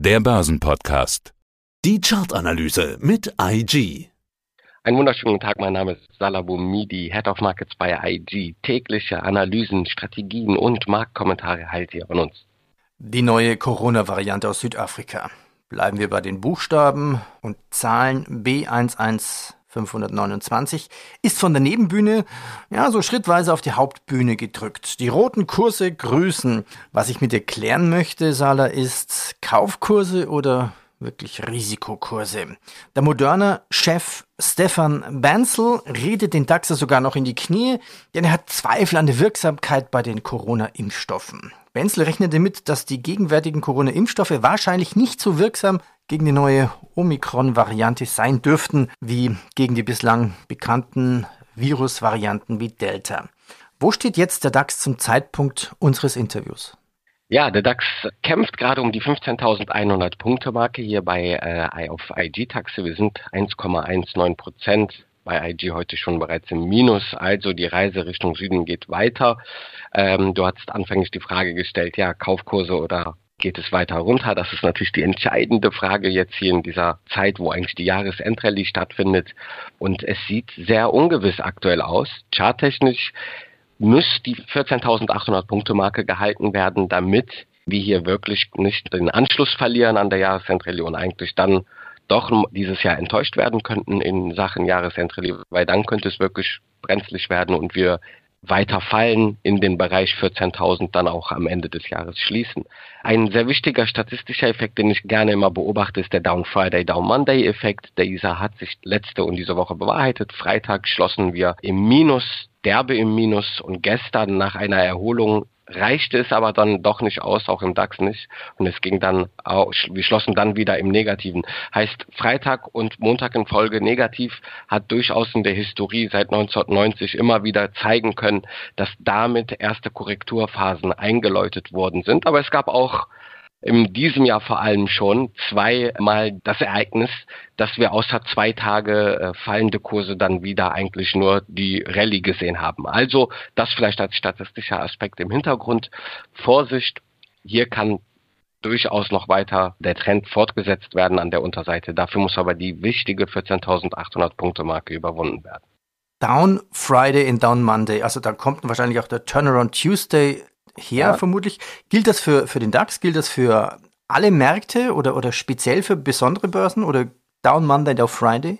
der Börsenpodcast. Die Chartanalyse mit IG. Einen wunderschönen guten Tag, mein Name ist Salah Boumidi, Head of Markets bei IG. Tägliche Analysen, Strategien und Marktkommentare erhaltet ihr von uns. Die neue Corona-Variante aus Südafrika. Bleiben wir bei den Buchstaben und Zahlen B11 529, ist von der Nebenbühne ja so schrittweise auf die Hauptbühne gedrückt. Die roten Kurse grüßen. Was ich mit dir klären möchte, Sala, ist Kaufkurse oder wirklich Risikokurse. Der moderne Chef Stefan Benzel redet den DAX sogar noch in die Knie, denn er hat Zweifel an der Wirksamkeit bei den Corona-Impfstoffen. Benzel rechnet damit, dass die gegenwärtigen Corona-Impfstoffe wahrscheinlich nicht so wirksam gegen die neue Omikron-Variante sein dürften, wie gegen die bislang bekannten Virusvarianten wie Delta. Wo steht jetzt der DAX zum Zeitpunkt unseres Interviews? Ja, der DAX kämpft gerade um die 15.100 Punkte Marke hier bei äh, auf IG-Taxe. Wir sind 1,19 Prozent bei IG heute schon bereits im Minus. Also die Reise Richtung Süden geht weiter. Ähm, du hast anfänglich die Frage gestellt, ja, Kaufkurse oder geht es weiter runter? Das ist natürlich die entscheidende Frage jetzt hier in dieser Zeit, wo eigentlich die Jahresendrallye stattfindet. Und es sieht sehr ungewiss aktuell aus. Charttechnisch muss die 14.800 Punkte Marke gehalten werden, damit wir hier wirklich nicht den Anschluss verlieren an der Jahresendrallye und eigentlich dann doch dieses Jahr enttäuscht werden könnten in Sachen Jahresendrallye, weil dann könnte es wirklich brenzlig werden und wir weiter fallen in den Bereich 14.000 dann auch am Ende des Jahres schließen. Ein sehr wichtiger statistischer Effekt, den ich gerne immer beobachte, ist der Down Friday, Down Monday Effekt. Dieser hat sich letzte und diese Woche bewahrheitet. Freitag schlossen wir im Minus, derbe im Minus und gestern nach einer Erholung reichte es aber dann doch nicht aus, auch im DAX nicht. Und es ging dann, wir schlossen dann wieder im Negativen. Heißt, Freitag und Montag in Folge negativ hat durchaus in der Historie seit 1990 immer wieder zeigen können, dass damit erste Korrekturphasen eingeläutet worden sind. Aber es gab auch in diesem Jahr vor allem schon zweimal das Ereignis, dass wir außer zwei Tage äh, fallende Kurse dann wieder eigentlich nur die Rallye gesehen haben. Also das vielleicht als statistischer Aspekt im Hintergrund. Vorsicht, hier kann durchaus noch weiter der Trend fortgesetzt werden an der Unterseite. Dafür muss aber die wichtige 14.800 Punkte Marke überwunden werden. Down Friday und Down Monday, also da kommt wahrscheinlich auch der Turnaround Tuesday her, ja. vermutlich. Gilt das für, für den DAX? Gilt das für alle Märkte oder, oder speziell für besondere Börsen oder Down Monday, Down Friday?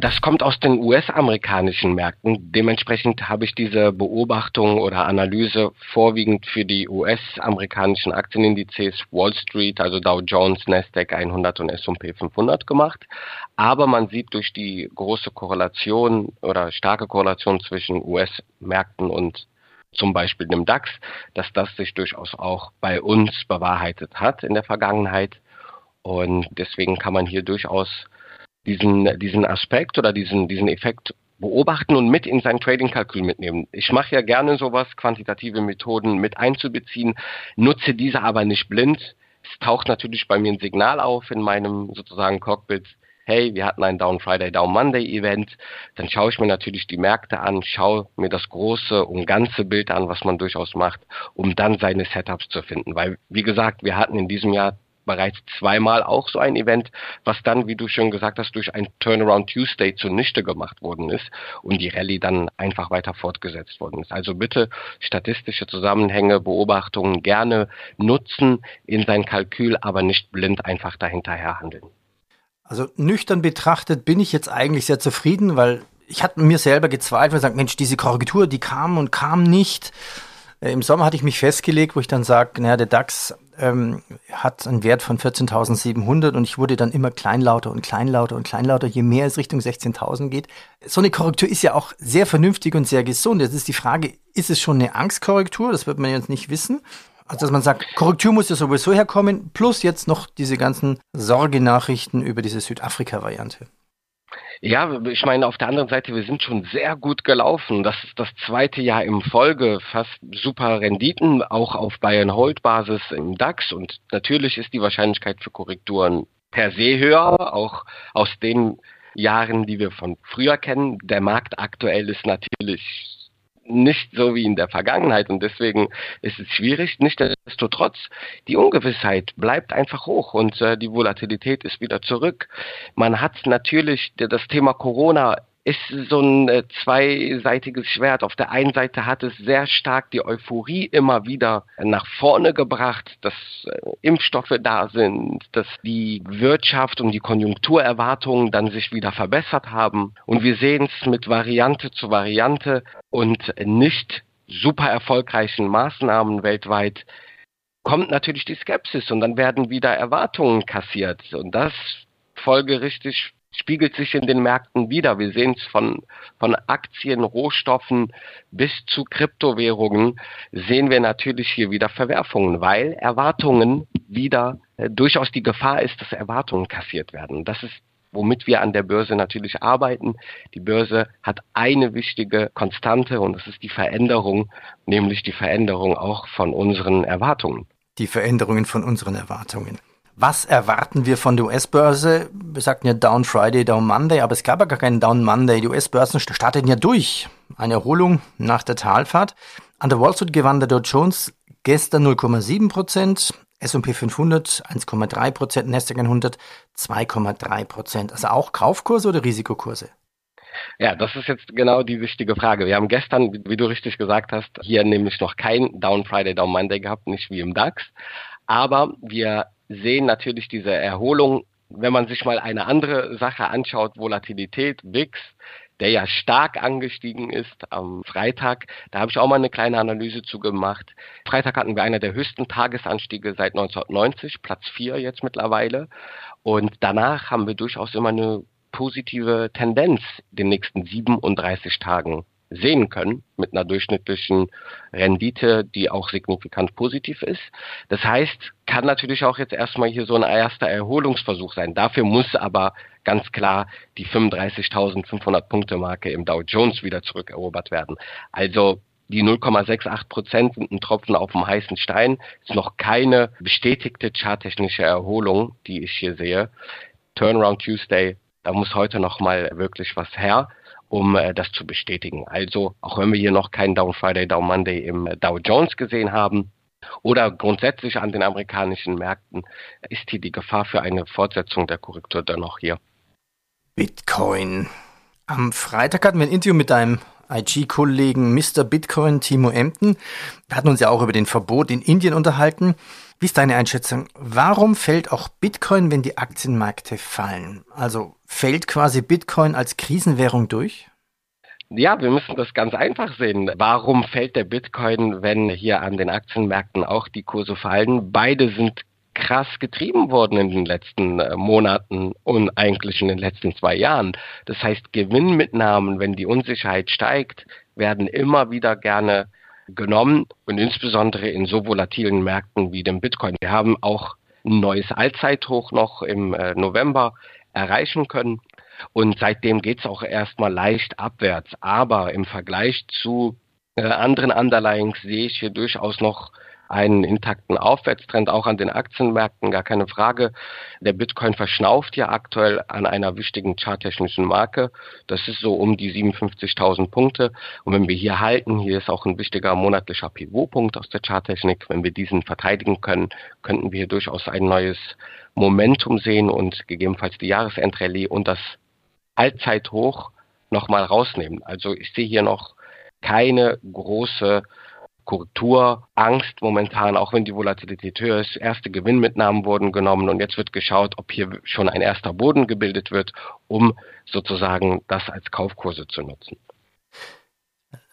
Das kommt aus den US-amerikanischen Märkten. Dementsprechend habe ich diese Beobachtung oder Analyse vorwiegend für die US-amerikanischen Aktienindizes Wall Street, also Dow Jones, Nasdaq 100 und S&P 500 gemacht. Aber man sieht durch die große Korrelation oder starke Korrelation zwischen US-Märkten und zum Beispiel dem DAX, dass das sich durchaus auch bei uns bewahrheitet hat in der Vergangenheit. Und deswegen kann man hier durchaus diesen, diesen Aspekt oder diesen, diesen Effekt beobachten und mit in sein Trading-Kalkül mitnehmen. Ich mache ja gerne sowas, quantitative Methoden mit einzubeziehen, nutze diese aber nicht blind. Es taucht natürlich bei mir ein Signal auf in meinem sozusagen Cockpit, hey, wir hatten ein Down Friday, Down Monday Event, dann schaue ich mir natürlich die Märkte an, schaue mir das große und ganze Bild an, was man durchaus macht, um dann seine Setups zu finden. Weil, wie gesagt, wir hatten in diesem Jahr bereits zweimal auch so ein Event, was dann, wie du schon gesagt hast, durch ein Turnaround Tuesday zunichte gemacht worden ist und die Rallye dann einfach weiter fortgesetzt worden ist. Also bitte statistische Zusammenhänge, Beobachtungen gerne nutzen in sein Kalkül, aber nicht blind einfach dahinterher handeln. Also nüchtern betrachtet bin ich jetzt eigentlich sehr zufrieden, weil ich hatte mir selber gezweifelt und gesagt, Mensch, diese Korrektur, die kam und kam nicht. Äh, Im Sommer hatte ich mich festgelegt, wo ich dann sage, naja, der DAX ähm, hat einen Wert von 14.700 und ich wurde dann immer kleinlauter und kleinlauter und kleinlauter, je mehr es Richtung 16.000 geht. So eine Korrektur ist ja auch sehr vernünftig und sehr gesund. Jetzt ist die Frage, ist es schon eine Angstkorrektur? Das wird man jetzt nicht wissen. Also dass man sagt, Korrektur muss ja sowieso herkommen, plus jetzt noch diese ganzen Sorgenachrichten über diese Südafrika-Variante. Ja, ich meine, auf der anderen Seite, wir sind schon sehr gut gelaufen. Das ist das zweite Jahr im Folge, fast super Renditen, auch auf Bayern-Hold-Basis im DAX. Und natürlich ist die Wahrscheinlichkeit für Korrekturen per se höher, auch aus den Jahren, die wir von früher kennen. Der Markt aktuell ist natürlich nicht so wie in der Vergangenheit und deswegen ist es schwierig. Nichtsdestotrotz, die Ungewissheit bleibt einfach hoch und äh, die Volatilität ist wieder zurück. Man hat natürlich das Thema Corona ist so ein äh, zweiseitiges Schwert. Auf der einen Seite hat es sehr stark die Euphorie immer wieder nach vorne gebracht, dass äh, Impfstoffe da sind, dass die Wirtschaft und die Konjunkturerwartungen dann sich wieder verbessert haben. Und wir sehen es mit Variante zu Variante und nicht super erfolgreichen Maßnahmen weltweit kommt natürlich die Skepsis und dann werden wieder Erwartungen kassiert. Und das folgerichtig spiegelt sich in den Märkten wieder. Wir sehen es von, von Aktien, Rohstoffen bis zu Kryptowährungen, sehen wir natürlich hier wieder Verwerfungen, weil Erwartungen wieder äh, durchaus die Gefahr ist, dass Erwartungen kassiert werden. Das ist womit wir an der Börse natürlich arbeiten. Die Börse hat eine wichtige Konstante und das ist die Veränderung, nämlich die Veränderung auch von unseren Erwartungen. Die Veränderungen von unseren Erwartungen. Was erwarten wir von der US-Börse? Wir sagten ja Down Friday, Down Monday, aber es gab ja gar keinen Down Monday. Die US-Börsen starteten ja durch. Eine Erholung nach der Talfahrt. An der Wall Street gewann der Dow Jones gestern 0,7 Prozent, S&P 500 1,3 Prozent, Nasdaq 100 2,3 Prozent. Also auch Kaufkurse oder Risikokurse? Ja, das ist jetzt genau die wichtige Frage. Wir haben gestern, wie du richtig gesagt hast, hier nämlich noch kein Down Friday, Down Monday gehabt, nicht wie im DAX. Aber wir sehen natürlich diese Erholung, wenn man sich mal eine andere Sache anschaut, Volatilität, VIX, der ja stark angestiegen ist am Freitag. Da habe ich auch mal eine kleine Analyse zu gemacht. Freitag hatten wir einer der höchsten Tagesanstiege seit 1990, Platz 4 jetzt mittlerweile. Und danach haben wir durchaus immer eine positive Tendenz den nächsten 37 Tagen sehen können mit einer durchschnittlichen Rendite, die auch signifikant positiv ist. Das heißt, kann natürlich auch jetzt erstmal hier so ein erster Erholungsversuch sein. Dafür muss aber ganz klar die 35.500 Punkte Marke im Dow Jones wieder zurückerobert werden. Also die 0,68 Prozent sind ein Tropfen auf dem heißen Stein. Ist noch keine bestätigte charttechnische Erholung, die ich hier sehe. Turnaround Tuesday, da muss heute noch mal wirklich was her um äh, das zu bestätigen. Also, auch wenn wir hier noch keinen Down Friday, Down Monday im äh, Dow Jones gesehen haben, oder grundsätzlich an den amerikanischen Märkten, ist hier die Gefahr für eine Fortsetzung der Korrektur dennoch hier. Bitcoin. Am Freitag hatten wir ein Interview mit deinem IG-Kollegen Mr. Bitcoin, Timo Emden. Wir hatten uns ja auch über den Verbot in Indien unterhalten. Wie ist deine Einschätzung? Warum fällt auch Bitcoin, wenn die Aktienmärkte fallen? Also fällt quasi Bitcoin als Krisenwährung durch? Ja, wir müssen das ganz einfach sehen. Warum fällt der Bitcoin, wenn hier an den Aktienmärkten auch die Kurse fallen? Beide sind krass getrieben worden in den letzten äh, Monaten und eigentlich in den letzten zwei Jahren. Das heißt, Gewinnmitnahmen, wenn die Unsicherheit steigt, werden immer wieder gerne genommen und insbesondere in so volatilen Märkten wie dem Bitcoin. Wir haben auch ein neues Allzeithoch noch im äh, November erreichen können und seitdem geht es auch erstmal leicht abwärts. Aber im Vergleich zu äh, anderen Underlyings sehe ich hier durchaus noch einen intakten Aufwärtstrend auch an den Aktienmärkten, gar keine Frage. Der Bitcoin verschnauft ja aktuell an einer wichtigen charttechnischen Marke. Das ist so um die 57.000 Punkte. Und wenn wir hier halten, hier ist auch ein wichtiger monatlicher Pivotpunkt aus der Charttechnik. Wenn wir diesen verteidigen können, könnten wir durchaus ein neues Momentum sehen und gegebenenfalls die Jahresendrallye und das Allzeithoch nochmal rausnehmen. Also ich sehe hier noch keine große Korrekturangst momentan, auch wenn die Volatilität höher ist. Erste Gewinnmitnahmen wurden genommen und jetzt wird geschaut, ob hier schon ein erster Boden gebildet wird, um sozusagen das als Kaufkurse zu nutzen.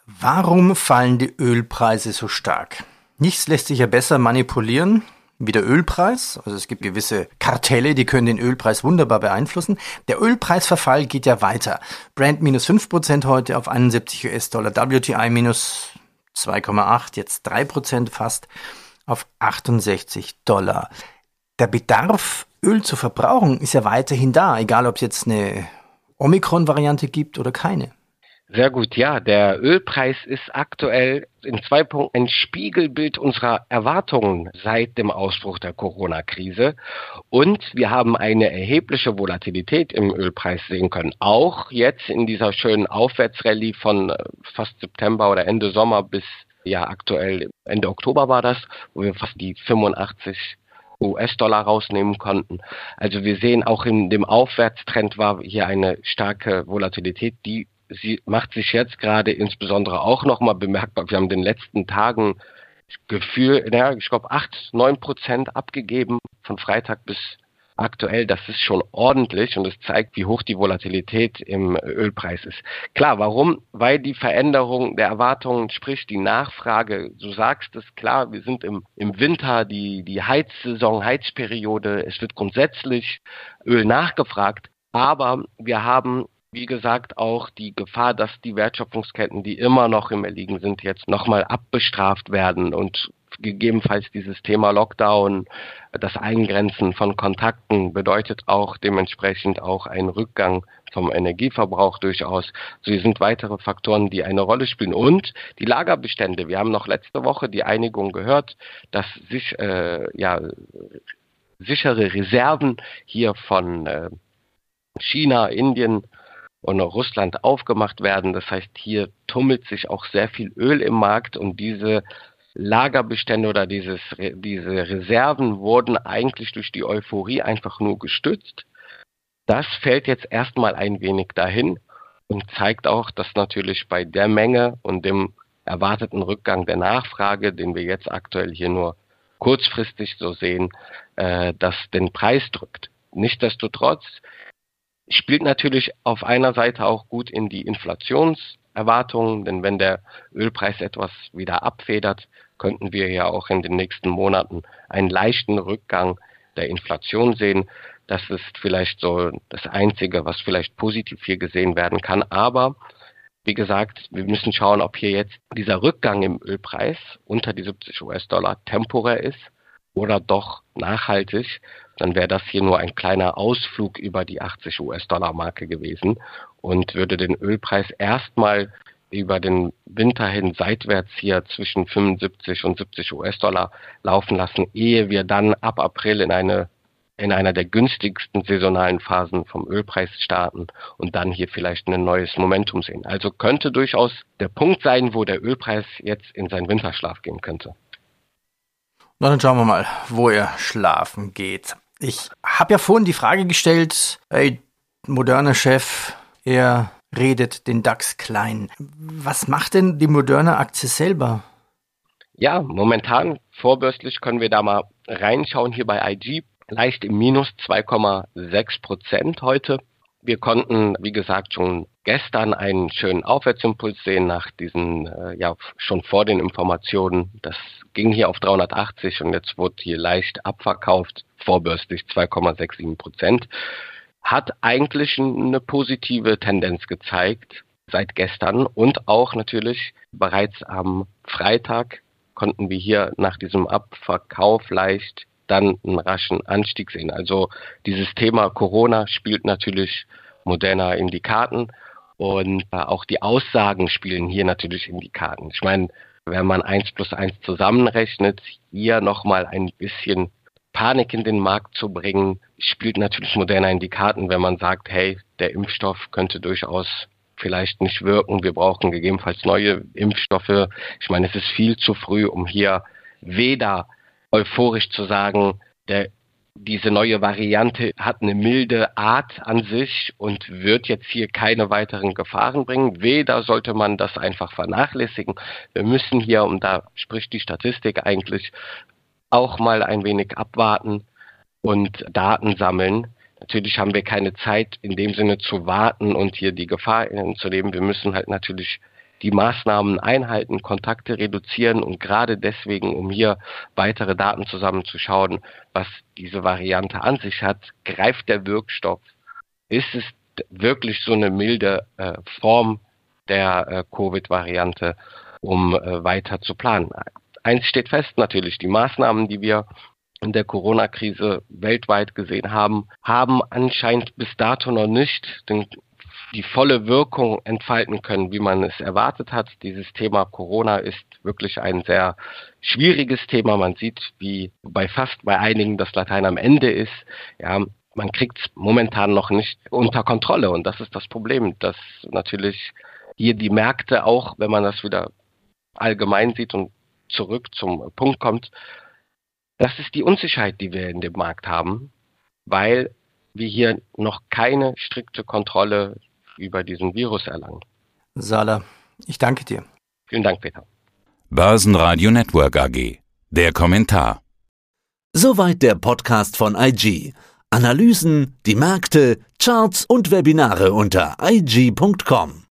Warum fallen die Ölpreise so stark? Nichts lässt sich ja besser manipulieren wie der Ölpreis. Also es gibt gewisse Kartelle, die können den Ölpreis wunderbar beeinflussen. Der Ölpreisverfall geht ja weiter. Brand minus 5% heute auf 71 US-Dollar, WTI minus 2,8, jetzt 3% fast auf 68 Dollar. Der Bedarf, Öl zu verbrauchen, ist ja weiterhin da, egal ob es jetzt eine Omikron-Variante gibt oder keine. Sehr gut, ja. Der Ölpreis ist aktuell in zwei Punkten ein Spiegelbild unserer Erwartungen seit dem Ausbruch der Corona-Krise. Und wir haben eine erhebliche Volatilität im Ölpreis sehen können. Auch jetzt in dieser schönen Aufwärtsrallye von äh, fast September oder Ende Sommer bis ja aktuell Ende Oktober war das, wo wir fast die 85 US-Dollar rausnehmen konnten. Also wir sehen auch in dem Aufwärtstrend war hier eine starke Volatilität, die sie macht sich jetzt gerade insbesondere auch nochmal bemerkbar. Wir haben in den letzten Tagen Gefühl, naja, ich glaube, acht, neun Prozent abgegeben von Freitag bis aktuell. Das ist schon ordentlich und es zeigt, wie hoch die Volatilität im Ölpreis ist. Klar, warum? Weil die Veränderung der Erwartungen, sprich die Nachfrage, du sagst es klar, wir sind im, im Winter, die, die Heizsaison, Heizperiode, es wird grundsätzlich Öl nachgefragt, aber wir haben wie gesagt, auch die Gefahr, dass die Wertschöpfungsketten, die immer noch im Erliegen sind, jetzt nochmal abbestraft werden und gegebenenfalls dieses Thema Lockdown, das Eingrenzen von Kontakten bedeutet auch dementsprechend auch einen Rückgang vom Energieverbrauch durchaus. So sind weitere Faktoren, die eine Rolle spielen. Und die Lagerbestände. Wir haben noch letzte Woche die Einigung gehört, dass sich äh, ja sichere Reserven hier von äh, China, Indien und Russland aufgemacht werden. Das heißt, hier tummelt sich auch sehr viel Öl im Markt und diese Lagerbestände oder dieses, diese Reserven wurden eigentlich durch die Euphorie einfach nur gestützt. Das fällt jetzt erstmal ein wenig dahin und zeigt auch, dass natürlich bei der Menge und dem erwarteten Rückgang der Nachfrage, den wir jetzt aktuell hier nur kurzfristig so sehen, äh, das den Preis drückt. Nichtsdestotrotz spielt natürlich auf einer Seite auch gut in die Inflationserwartungen, denn wenn der Ölpreis etwas wieder abfedert, könnten wir ja auch in den nächsten Monaten einen leichten Rückgang der Inflation sehen. Das ist vielleicht so das Einzige, was vielleicht positiv hier gesehen werden kann. Aber wie gesagt, wir müssen schauen, ob hier jetzt dieser Rückgang im Ölpreis unter die 70 US-Dollar temporär ist oder doch nachhaltig, dann wäre das hier nur ein kleiner Ausflug über die 80 US-Dollar-Marke gewesen und würde den Ölpreis erstmal über den Winter hin seitwärts hier zwischen 75 und 70 US-Dollar laufen lassen, ehe wir dann ab April in eine in einer der günstigsten saisonalen Phasen vom Ölpreis starten und dann hier vielleicht ein neues Momentum sehen. Also könnte durchaus der Punkt sein, wo der Ölpreis jetzt in seinen Winterschlaf gehen könnte. Na, dann schauen wir mal, wo er schlafen geht. Ich habe ja vorhin die Frage gestellt, ey, moderner Chef, er redet den DAX klein. Was macht denn die moderne Aktie selber? Ja, momentan vorbörslich können wir da mal reinschauen hier bei IG. Leicht im Minus 2,6 Prozent heute. Wir konnten, wie gesagt, schon gestern einen schönen Aufwärtsimpuls sehen nach diesen, äh, ja, schon vor den Informationen. Das ging hier auf 380 und jetzt wurde hier leicht abverkauft, vorbörslich 2,67 Prozent. Hat eigentlich eine positive Tendenz gezeigt seit gestern und auch natürlich bereits am Freitag konnten wir hier nach diesem Abverkauf leicht dann einen raschen Anstieg sehen. Also dieses Thema Corona spielt natürlich moderner in die Karten und äh, auch die Aussagen spielen hier natürlich in die Karten. Ich meine, wenn man eins plus eins zusammenrechnet, hier nochmal ein bisschen Panik in den Markt zu bringen, spielt natürlich moderner in die Karten, wenn man sagt, hey, der Impfstoff könnte durchaus vielleicht nicht wirken, wir brauchen gegebenenfalls neue Impfstoffe. Ich meine, es ist viel zu früh, um hier weder euphorisch zu sagen, der diese neue Variante hat eine milde Art an sich und wird jetzt hier keine weiteren Gefahren bringen. Weder sollte man das einfach vernachlässigen. Wir müssen hier, und da spricht die Statistik eigentlich, auch mal ein wenig abwarten und Daten sammeln. Natürlich haben wir keine Zeit in dem Sinne zu warten und hier die Gefahr zu leben. Wir müssen halt natürlich die Maßnahmen einhalten, Kontakte reduzieren und gerade deswegen, um hier weitere Daten zusammenzuschauen, was diese Variante an sich hat, greift der Wirkstoff. Ist es wirklich so eine milde äh, Form der äh, Covid-Variante, um äh, weiter zu planen? Eins steht fest natürlich, die Maßnahmen, die wir in der Corona-Krise weltweit gesehen haben, haben anscheinend bis dato noch nicht den die volle Wirkung entfalten können, wie man es erwartet hat. Dieses Thema Corona ist wirklich ein sehr schwieriges Thema. Man sieht, wie bei fast bei einigen das Latein am Ende ist. Ja, man kriegt es momentan noch nicht unter Kontrolle und das ist das Problem, dass natürlich hier die Märkte auch, wenn man das wieder allgemein sieht und zurück zum Punkt kommt, das ist die Unsicherheit, die wir in dem Markt haben, weil wir hier noch keine strikte Kontrolle über diesen Virus erlangen. Sala, ich danke dir. Vielen Dank, Peter. Börsenradio Network AG. Der Kommentar. Soweit der Podcast von IG. Analysen, die Märkte, Charts und Webinare unter IG.com.